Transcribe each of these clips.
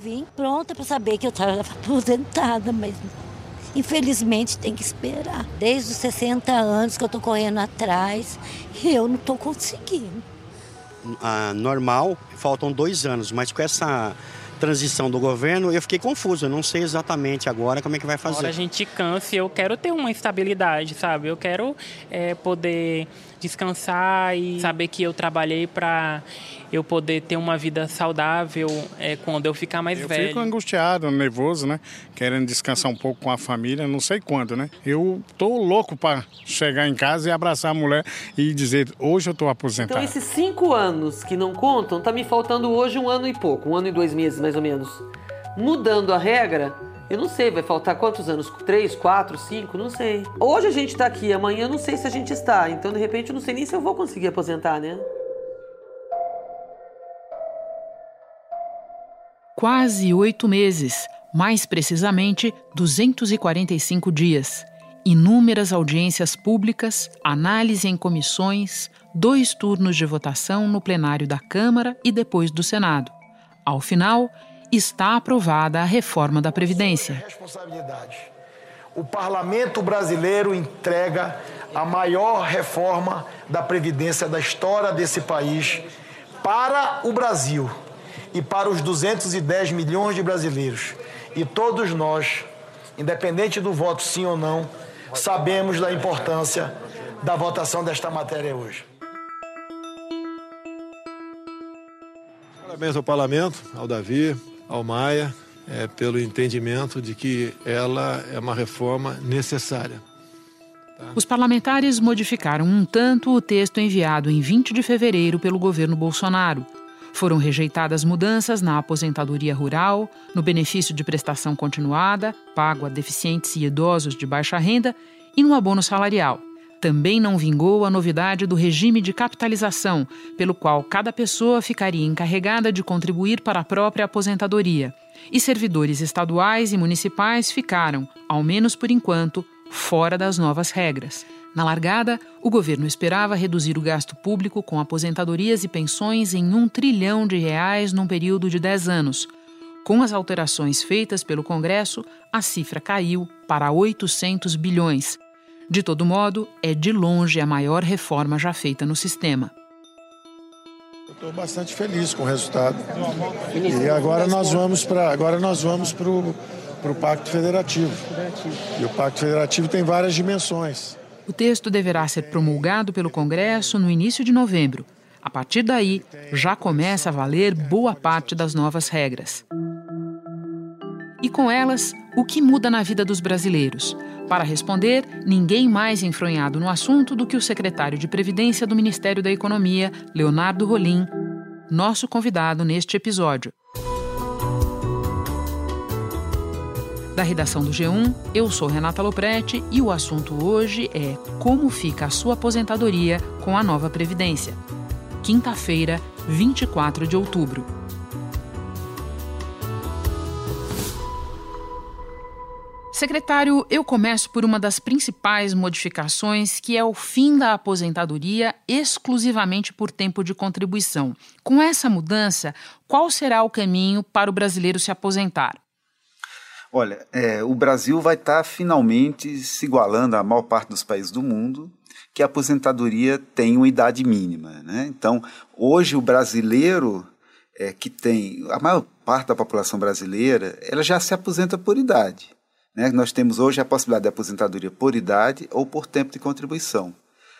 vim pronta para saber que eu estava aposentada, mas infelizmente tem que esperar. Desde os 60 anos que eu estou correndo atrás e eu não estou conseguindo. Ah, normal, faltam dois anos, mas com essa transição do governo, eu fiquei confuso. Eu não sei exatamente agora como é que vai fazer. Agora a gente cansa e eu quero ter uma estabilidade, sabe? Eu quero é, poder descansar e saber que eu trabalhei para eu poder ter uma vida saudável é, quando eu ficar mais eu velho. Eu fico angustiado, nervoso, né? Querendo descansar um pouco com a família, não sei quando, né? Eu tô louco para chegar em casa e abraçar a mulher e dizer, hoje eu tô aposentado. Então esses cinco anos que não contam, tá me faltando hoje um ano e pouco, um ano e dois meses mais ou menos. Mudando a regra, eu não sei, vai faltar quantos anos? Três, quatro, cinco? Não sei. Hoje a gente tá aqui, amanhã eu não sei se a gente está. Então, de repente, eu não sei nem se eu vou conseguir aposentar, né? Quase oito meses, mais precisamente 245 dias. Inúmeras audiências públicas, análise em comissões, dois turnos de votação no plenário da Câmara e depois do Senado. Ao final, está aprovada a reforma da Previdência. Responsabilidade. O parlamento brasileiro entrega a maior reforma da Previdência da história desse país para o Brasil e para os 210 milhões de brasileiros. E todos nós, independente do voto sim ou não, sabemos da importância da votação desta matéria hoje. Parabéns ao parlamento, ao Davi, ao Maia é, pelo entendimento de que ela é uma reforma necessária. Tá? Os parlamentares modificaram um tanto o texto enviado em 20 de fevereiro pelo governo Bolsonaro. Foram rejeitadas mudanças na aposentadoria rural, no benefício de prestação continuada, pago a deficientes e idosos de baixa renda, e no abono salarial. Também não vingou a novidade do regime de capitalização, pelo qual cada pessoa ficaria encarregada de contribuir para a própria aposentadoria. E servidores estaduais e municipais ficaram, ao menos por enquanto, fora das novas regras. Na largada, o governo esperava reduzir o gasto público com aposentadorias e pensões em um trilhão de reais num período de 10 anos. Com as alterações feitas pelo Congresso, a cifra caiu para 800 bilhões. De todo modo, é de longe a maior reforma já feita no sistema. Estou bastante feliz com o resultado. E agora nós vamos para agora nós vamos para o Pacto Federativo. E o Pacto Federativo tem várias dimensões. O texto deverá ser promulgado pelo Congresso no início de novembro. A partir daí, já começa a valer boa parte das novas regras. E com elas, o que muda na vida dos brasileiros? Para responder, ninguém mais enfronhado no assunto do que o secretário de Previdência do Ministério da Economia, Leonardo Rolim, nosso convidado neste episódio. Da redação do G1, eu sou Renata Loprete e o assunto hoje é como fica a sua aposentadoria com a nova Previdência. Quinta-feira, 24 de outubro. Secretário, eu começo por uma das principais modificações, que é o fim da aposentadoria exclusivamente por tempo de contribuição. Com essa mudança, qual será o caminho para o brasileiro se aposentar? Olha, é, o Brasil vai estar tá finalmente se igualando à maior parte dos países do mundo que a aposentadoria tem uma idade mínima. Né? Então, hoje o brasileiro é, que tem a maior parte da população brasileira, ela já se aposenta por idade. Né? Nós temos hoje a possibilidade de aposentadoria por idade ou por tempo de contribuição.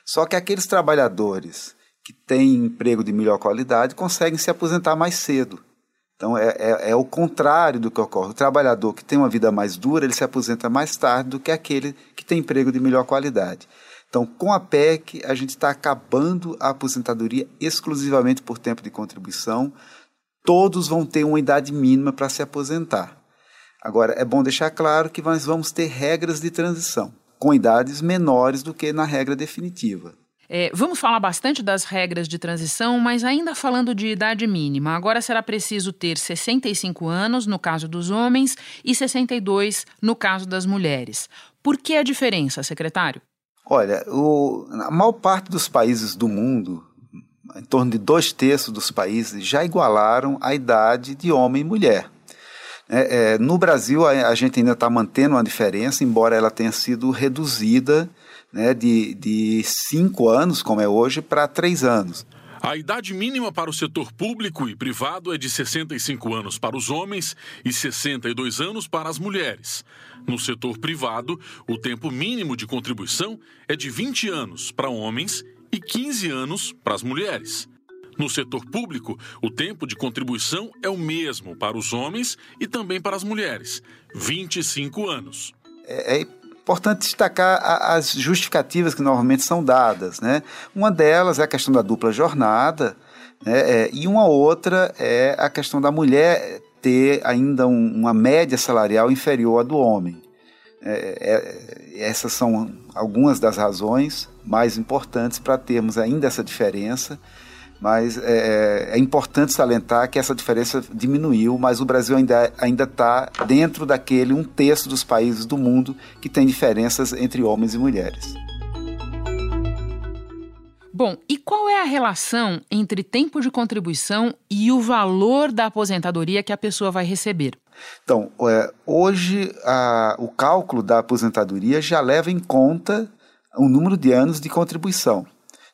Só que aqueles trabalhadores que têm emprego de melhor qualidade conseguem se aposentar mais cedo. Então é, é, é, o contrário do que ocorre. O trabalhador que tem uma vida mais dura, ele se aposenta mais tarde do que aquele que tem emprego de melhor qualidade. Então, com a PEC, a gente está acabando a aposentadoria exclusivamente por tempo de contribuição. Todos vão ter uma idade mínima para se aposentar. Agora, é bom deixar claro que nós vamos ter regras de transição, com idades menores do que na regra definitiva. É, vamos falar bastante das regras de transição, mas ainda falando de idade mínima. Agora será preciso ter 65 anos no caso dos homens e 62 no caso das mulheres. Por que a diferença, secretário? Olha, o, a maior parte dos países do mundo, em torno de dois terços dos países, já igualaram a idade de homem e mulher. É, é, no Brasil, a, a gente ainda está mantendo uma diferença, embora ela tenha sido reduzida né, de, de cinco anos, como é hoje, para três anos. A idade mínima para o setor público e privado é de 65 anos para os homens e 62 anos para as mulheres. No setor privado, o tempo mínimo de contribuição é de 20 anos para homens e 15 anos para as mulheres. No setor público, o tempo de contribuição é o mesmo para os homens e também para as mulheres, 25 anos. É, é importante destacar as justificativas que normalmente são dadas. Né? Uma delas é a questão da dupla jornada, né? é, e uma outra é a questão da mulher ter ainda um, uma média salarial inferior à do homem. É, é, essas são algumas das razões mais importantes para termos ainda essa diferença mas é, é, importante salientar que essa diferença diminuiu, mas o Brasil ainda ainda está dentro daquele um terço dos países do mundo que tem diferenças entre homens e mulheres. Bom, e qual é a relação entre tempo de contribuição e o valor da aposentadoria que a pessoa vai receber? Então, é, hoje a, o cálculo da aposentadoria já leva em conta o número de anos de contribuição.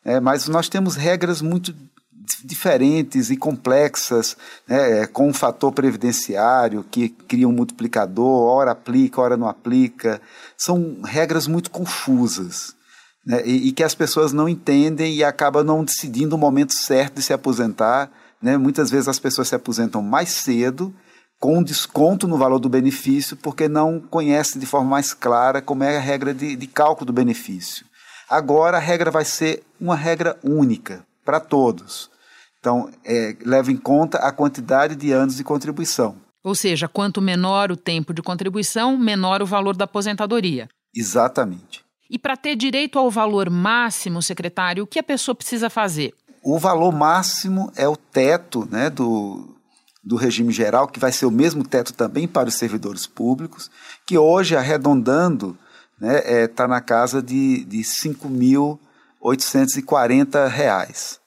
É, mas nós temos regras muito diferentes e complexas, né, com um fator previdenciário que cria um multiplicador, hora aplica, hora não aplica. São regras muito confusas. Né, e, e, que as pessoas não entendem e acabam não decidindo o momento certo de se aposentar. Né? Muitas vezes as pessoas se aposentam mais cedo, com desconto no valor do benefício, porque não conhecem de forma mais clara como é a regra de, de cálculo do benefício. Agora a regra vai ser uma regra única para todos. Então, é, leva em conta a quantidade de anos de contribuição. Ou seja, quanto menor o tempo de contribuição, menor o valor da aposentadoria. Exatamente. E para ter direito ao valor máximo, secretário, o que a pessoa precisa fazer? O valor máximo é o teto né, do, do regime geral, que vai ser o mesmo teto também para os servidores públicos, que hoje, arredondando, está né, é, tá na casa de, de R$ 5.840.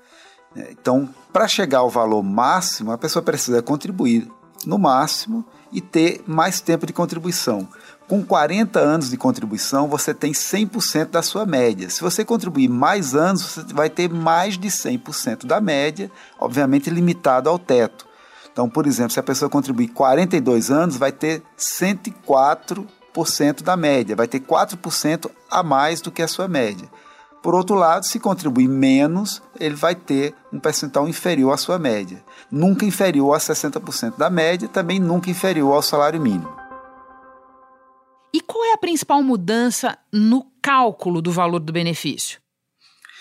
Então, para chegar ao valor máximo, a pessoa precisa contribuir no máximo e ter mais tempo de contribuição. Com 40 anos de contribuição, você tem 100% da sua média. Se você contribuir mais anos, você vai ter mais de 100% da média, obviamente limitado ao teto. Então, por exemplo, se a pessoa contribuir 42 anos, vai ter 104% da média, vai ter 4% a mais do que a sua média. Por outro lado, se contribuir menos, ele vai ter um percentual inferior à sua média. Nunca inferior a 60% da média, também nunca inferior ao salário mínimo. E qual é a principal mudança no cálculo do valor do benefício?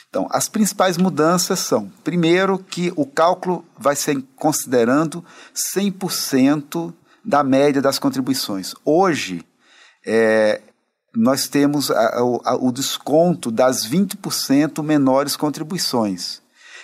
Então, as principais mudanças são, primeiro, que o cálculo vai ser considerando 100% da média das contribuições. Hoje, é, nós temos a, a, o desconto das 20% menores contribuições.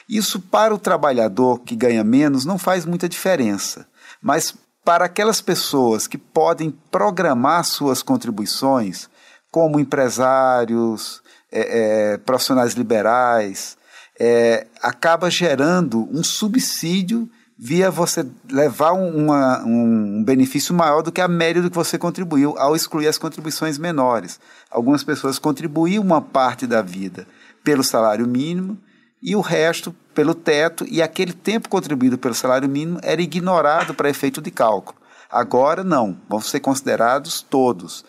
Isso para o trabalhador que ganha menos não faz muita diferença, mas para aquelas pessoas que podem programar suas contribuições, como empresários, é, é, profissionais liberais, é, acaba gerando um subsídio via você levar uma, um benefício maior do que a média do que você contribuiu ao excluir as contribuições menores. Algumas pessoas contribuíam uma parte da vida pelo salário mínimo e o resto pelo teto, e aquele tempo contribuído pelo salário mínimo era ignorado para efeito de cálculo. Agora não, vão ser considerados todos.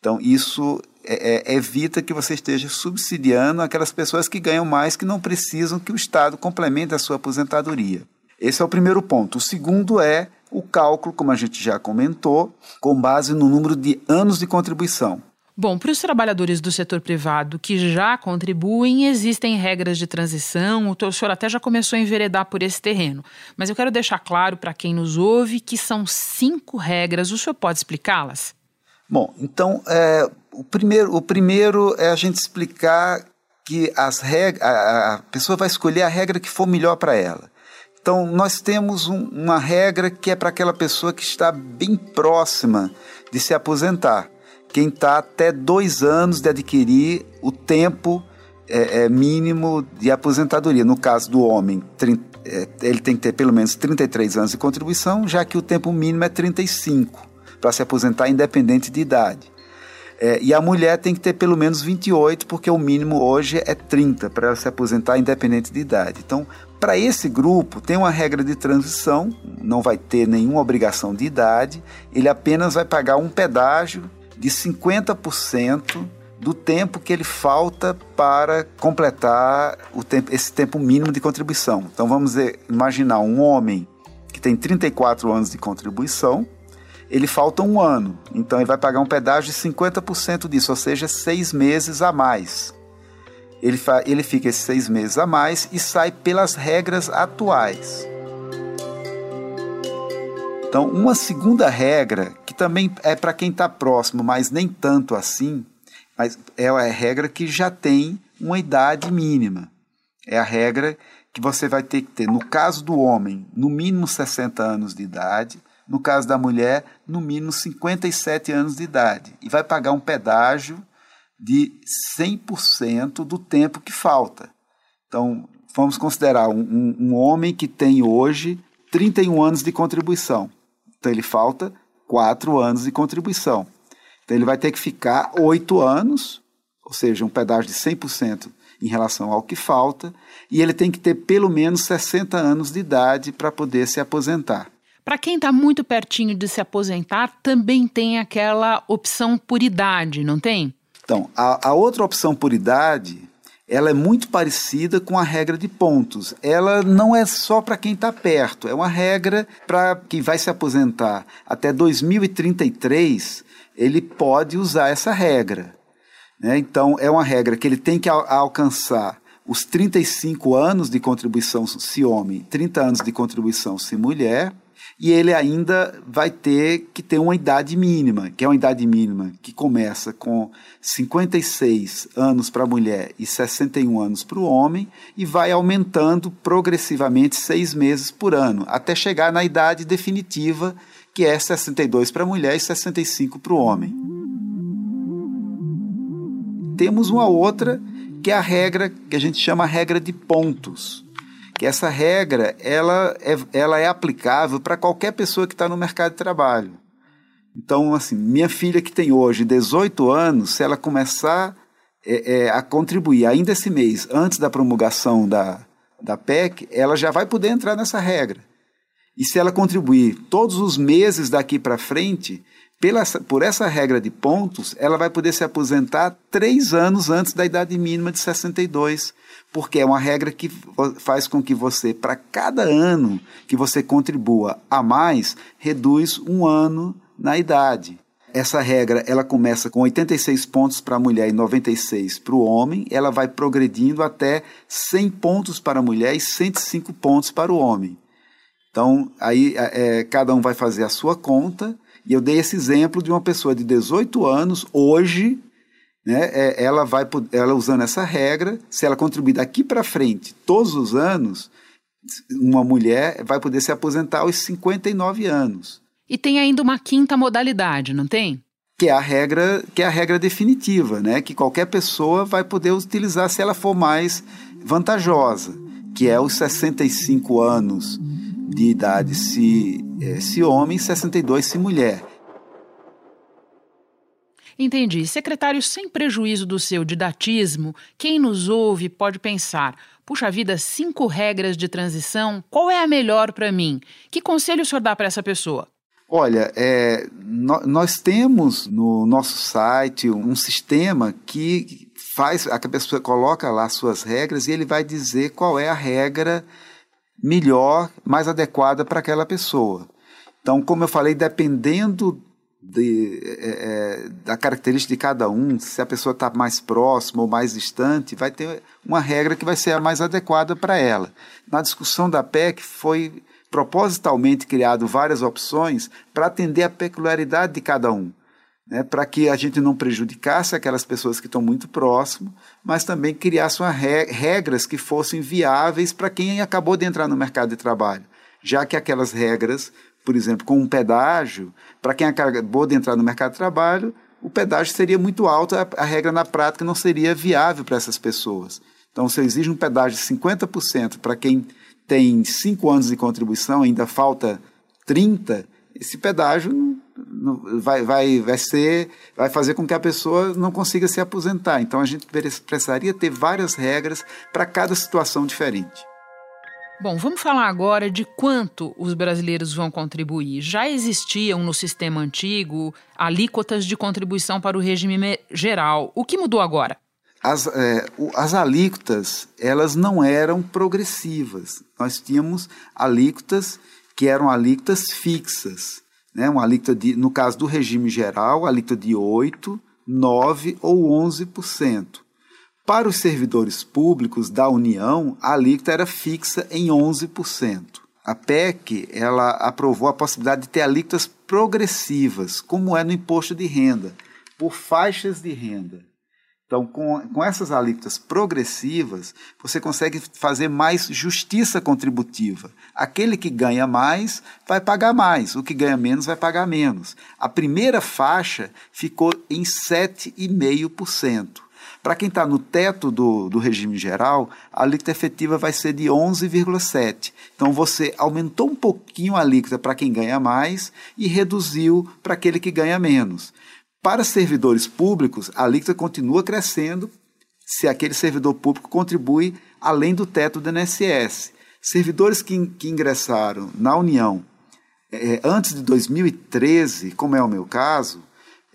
Então, isso é, é, evita que você esteja subsidiando aquelas pessoas que ganham mais, que não precisam que o Estado complemente a sua aposentadoria. Esse é o primeiro ponto. O segundo é o cálculo, como a gente já comentou, com base no número de anos de contribuição. Bom, para os trabalhadores do setor privado que já contribuem, existem regras de transição. O senhor até já começou a enveredar por esse terreno. Mas eu quero deixar claro para quem nos ouve que são cinco regras. O senhor pode explicá-las? Bom, então, é, o, primeiro, o primeiro é a gente explicar que as regras, a, a pessoa vai escolher a regra que for melhor para ela. Então, nós temos um, uma regra que é para aquela pessoa que está bem próxima de se aposentar. Quem está até dois anos de adquirir o tempo é, é, mínimo de aposentadoria. No caso do homem, 30, é, ele tem que ter pelo menos 33 anos de contribuição, já que o tempo mínimo é 35 para se aposentar independente de idade. É, e a mulher tem que ter pelo menos 28, porque o mínimo hoje é 30 para se aposentar independente de idade. Então, para esse grupo, tem uma regra de transição, não vai ter nenhuma obrigação de idade, ele apenas vai pagar um pedágio de 50% do tempo que ele falta para completar tempo, esse tempo mínimo de contribuição. Então vamos imaginar um homem que tem 34 anos de contribuição, ele falta um ano, então ele vai pagar um pedágio de 50% disso, ou seja, seis meses a mais. Ele, ele fica esses seis meses a mais e sai pelas regras atuais. Então, uma segunda regra, que também é para quem está próximo, mas nem tanto assim, mas é a regra que já tem uma idade mínima. É a regra que você vai ter que ter, no caso do homem, no mínimo 60 anos de idade, no caso da mulher, no mínimo 57 anos de idade. E vai pagar um pedágio de 100% do tempo que falta. Então, vamos considerar um, um, um, homem que tem hoje 31 anos de contribuição. Então, ele falta 4 anos de contribuição. Então, ele vai ter que ficar 8 anos, ou seja, um pedágio de 100% em relação ao que falta, e ele tem que ter pelo menos 60 anos de idade para poder se aposentar. Para quem está muito pertinho de se aposentar, também tem aquela opção por idade, não tem? Então, a, a outra opção por idade, ela é muito parecida com a regra de pontos. Ela não é só para quem está perto, é uma regra para quem vai se aposentar até 2033, ele pode usar essa regra. Né? Então, é uma regra que ele tem que al alcançar os 35 anos de contribuição se homem, 30 anos de contribuição se mulher, e ele ainda vai ter que ter uma idade mínima, que é uma idade mínima que começa com 56 anos para a mulher e 61 anos para o homem, e vai aumentando progressivamente seis meses por ano, até chegar na idade definitiva, que é 62 para a mulher e 65 para o homem. Temos uma outra, que é a regra que a gente chama regra de pontos que essa regra ela é, ela é aplicável para qualquer pessoa que está no mercado de trabalho. Então, assim, minha filha que tem hoje 18 anos, se ela começar é, é, a contribuir ainda esse mês, antes da promulgação da, da PEC, ela já vai poder entrar nessa regra. E se ela contribuir todos os meses daqui para frente, pela, por essa regra de pontos, ela vai poder se aposentar três anos antes da idade mínima de 62 porque é uma regra que faz com que você, para cada ano que você contribua a mais, reduz um ano na idade. Essa regra ela começa com 86 pontos para a mulher e 96 para o homem, ela vai progredindo até 100 pontos para a mulher e 105 pontos para o homem. Então, aí é, cada um vai fazer a sua conta, e eu dei esse exemplo de uma pessoa de 18 anos, hoje, né, é, ela vai ela usando essa regra, se ela contribuir daqui para frente todos os anos, uma mulher vai poder se aposentar aos 59 anos. E tem ainda uma quinta modalidade, não tem? Que é a regra, que é a regra definitiva, né, que qualquer pessoa vai poder utilizar se ela for mais vantajosa, que é os 65 anos de idade se, é, se homem, 62 se mulher. Entendi. Secretário, sem prejuízo do seu didatismo, quem nos ouve pode pensar: puxa vida, cinco regras de transição, qual é a melhor para mim? Que conselho o senhor dá para essa pessoa? Olha, é, nós temos no nosso site um sistema que faz, a pessoa coloca lá suas regras e ele vai dizer qual é a regra melhor, mais adequada para aquela pessoa. Então, como eu falei, dependendo de, é, é, da característica de cada um, se a pessoa está mais próxima ou mais distante, vai ter uma regra que vai ser a mais adequada para ela. Na discussão da PEC foi propositalmente criado várias opções para atender a peculiaridade de cada um, né, para que a gente não prejudicasse aquelas pessoas que estão muito próximo, mas também criasse regras que fossem viáveis para quem acabou de entrar no mercado de trabalho, já que aquelas regras por exemplo, com um pedágio, para quem acabou de entrar no mercado de trabalho, o pedágio seria muito alto, a, a regra na prática não seria viável para essas pessoas. Então, você exige um pedágio de 50% para quem tem cinco anos de contribuição, ainda falta 30, esse pedágio vai, vai, vai, ser, vai fazer com que a pessoa não consiga se aposentar. Então a gente precisaria ter várias regras para cada situação diferente. Bom, vamos falar agora de quanto os brasileiros vão contribuir. Já existiam no sistema antigo alíquotas de contribuição para o regime geral. O que mudou agora? As, é, as alíquotas, elas não eram progressivas. Nós tínhamos alíquotas que eram alíquotas fixas. Né? Uma alíquota de, no caso do regime geral, alíquota de 8%, 9% ou 11%. Para os servidores públicos da União, a alíquota era fixa em 11%. A PEC ela aprovou a possibilidade de ter alíquotas progressivas, como é no imposto de renda, por faixas de renda. Então, com, com essas alíquotas progressivas, você consegue fazer mais justiça contributiva. Aquele que ganha mais vai pagar mais, o que ganha menos vai pagar menos. A primeira faixa ficou em 7,5%. Para quem está no teto do, do regime geral, a alíquota efetiva vai ser de 11,7%. Então você aumentou um pouquinho a alíquota para quem ganha mais e reduziu para aquele que ganha menos. Para servidores públicos, a alíquota continua crescendo se aquele servidor público contribui além do teto do INSS. Servidores que, que ingressaram na União é, antes de 2013, como é o meu caso,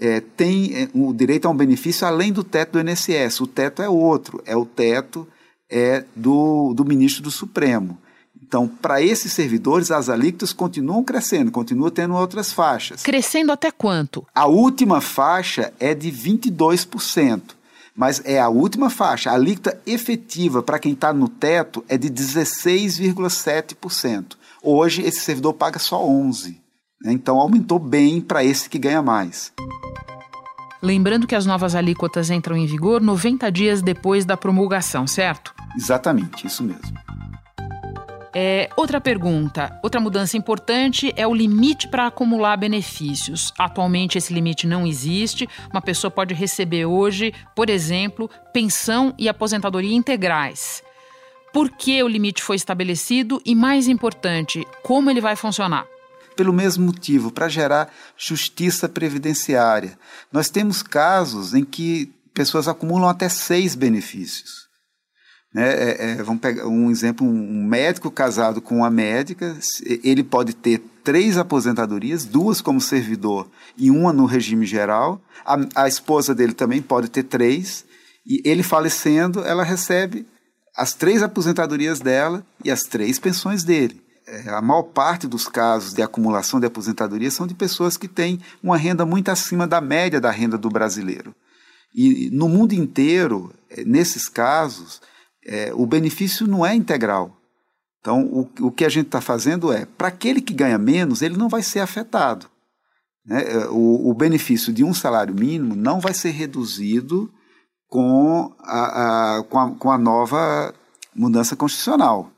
é, tem é, o direito a um benefício além do teto do INSS. O teto é outro, é o teto é do, do ministro do Supremo. Então, para esses servidores, as alíquotas continuam crescendo, continuam tendo outras faixas. Crescendo até quanto? A última faixa é de 22%, mas é a última faixa. A alíquota efetiva para quem está no teto é de 16,7%. Hoje, esse servidor paga só 11%. Né? Então, aumentou bem para esse que ganha mais. Lembrando que as novas alíquotas entram em vigor 90 dias depois da promulgação, certo? Exatamente, isso mesmo. É, outra pergunta, outra mudança importante é o limite para acumular benefícios. Atualmente esse limite não existe. Uma pessoa pode receber hoje, por exemplo, pensão e aposentadoria integrais. Por que o limite foi estabelecido e, mais importante, como ele vai funcionar? Pelo mesmo motivo, para gerar justiça previdenciária. Nós temos casos em que pessoas acumulam até seis benefícios. Né? É, é, vamos pegar um exemplo: um médico casado com uma médica, ele pode ter três aposentadorias, duas como servidor e uma no regime geral. A, a esposa dele também pode ter três, e ele falecendo, ela recebe as três aposentadorias dela e as três pensões dele. É, a maior parte dos casos de acumulação de aposentadoria são de pessoas que têm uma renda muito acima da média da renda do brasileiro. E no mundo inteiro, é, nesses casos, é, o benefício não é integral. Então, o, o que a gente está fazendo é, para aquele que ganha menos, ele não vai ser afetado. Né? O, o, benefício de um salário mínimo não vai ser reduzido com a, a, com a, com a nova mudança constitucional.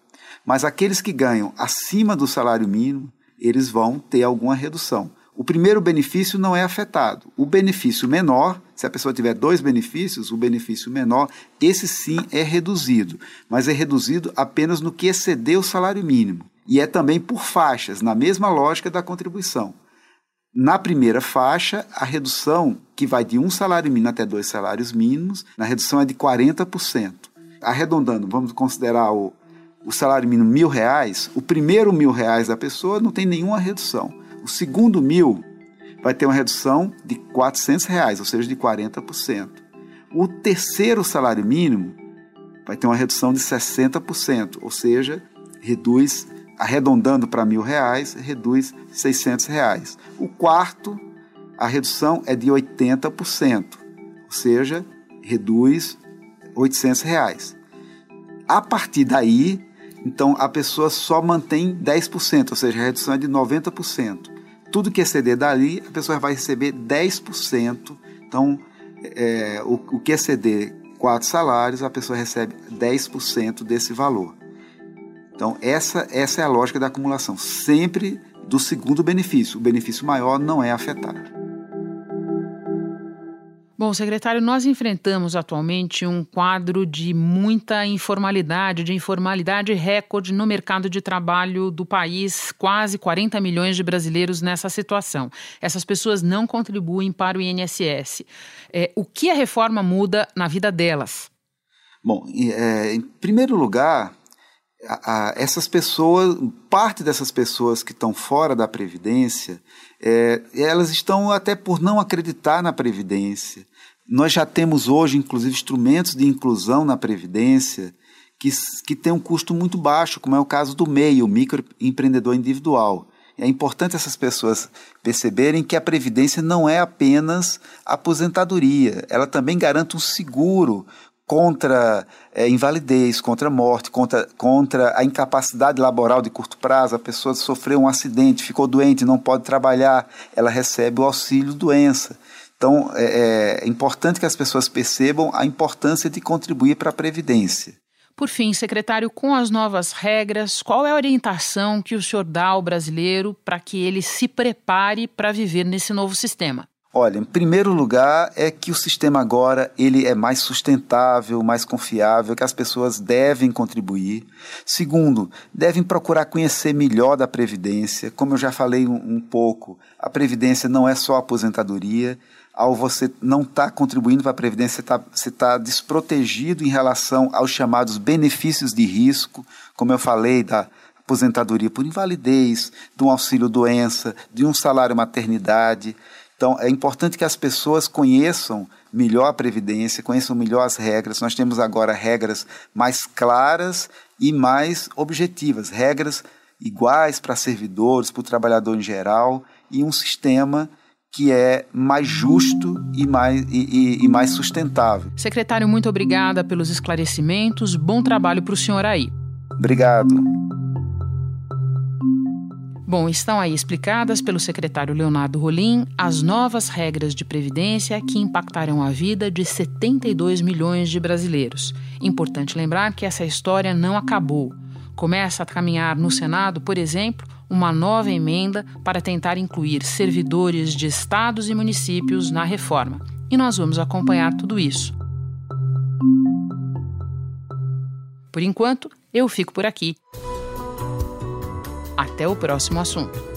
Mas aqueles que ganham acima do salário mínimo, eles vão ter alguma redução. O primeiro benefício não é afetado. O benefício menor, se a pessoa tiver dois benefícios, o benefício menor, esse sim é reduzido, mas é reduzido apenas no que exceder o salário mínimo. E é também por faixas, na mesma lógica da contribuição. Na primeira faixa, a redução, que vai de um salário mínimo até dois salários mínimos, na redução é de 40%. Arredondando, vamos considerar o, o salário mínimo mil reais, o primeiro mil reais da pessoa não tem nenhuma redução. O segundo mil vai ter uma redução de 400 reais, ou seja, de 40%. O terceiro salário mínimo vai ter uma redução de 60%, ou seja, reduz, arredondando para mil reais, reduz 600 reais. O quarto, a redução é de 80%, ou seja, reduz 800 reais. A partir daí, então a pessoa só mantém 10%, ou seja, a redução é de 90%. Tudo que exceder dali, a pessoa vai receber 10%. Então, é, o, o que exceder quatro salários, a pessoa recebe 10% desse valor. Então, essa, essa é a lógica da acumulação. Sempre do segundo benefício. O benefício maior não é afetado. Bom, secretário, nós enfrentamos atualmente um quadro de muita informalidade, de informalidade recorde no mercado de trabalho do país, quase 40 milhões de brasileiros nessa situação. Essas pessoas não contribuem para o INSS. É, o que a reforma muda na vida delas? Bom, é, em primeiro lugar, a, a, essas pessoas, parte dessas pessoas que estão fora da Previdência, é, elas estão até por não acreditar na Previdência, nós já temos hoje, inclusive, instrumentos de inclusão na Previdência que, que tem um custo muito baixo, como é o caso do MEI, o microempreendedor individual. É importante essas pessoas perceberem que a Previdência não é apenas aposentadoria, ela também garante um seguro contra é, invalidez, contra morte, contra, contra a incapacidade laboral de curto prazo. A pessoa sofreu um acidente, ficou doente, não pode trabalhar, ela recebe o auxílio doença. Então, é, é importante que as pessoas percebam a importância de contribuir para a Previdência. Por fim, secretário, com as novas regras, qual é a orientação que o senhor dá ao brasileiro para que ele se prepare para viver nesse novo sistema? Olha, em primeiro lugar é que o sistema agora ele é mais sustentável, mais confiável, que as pessoas devem contribuir. Segundo, devem procurar conhecer melhor da previdência. Como eu já falei um, um pouco, a previdência não é só aposentadoria ao você não estar tá contribuindo para a Previdência, você está tá desprotegido em relação aos chamados benefícios de risco, como eu falei, da aposentadoria por invalidez, de um auxílio-doença, de um salário maternidade. Então, é importante que as pessoas conheçam melhor a Previdência, conheçam melhor as regras. Nós temos agora regras mais claras e mais objetivas, regras iguais para servidores, para o trabalhador em geral, e um sistema que é mais justo e mais, e, e, e mais sustentável. Secretário, muito obrigada pelos esclarecimentos. Bom trabalho para o senhor aí. Obrigado. Bom, estão aí explicadas pelo secretário Leonardo Rolim as novas regras de previdência que impactarão a vida de 72 milhões de brasileiros. Importante lembrar que essa história não acabou. Começa a caminhar no Senado, por exemplo, uma nova emenda para tentar incluir servidores de estados e municípios na reforma. E nós vamos acompanhar tudo isso. Por enquanto, eu fico por aqui. Até o próximo assunto.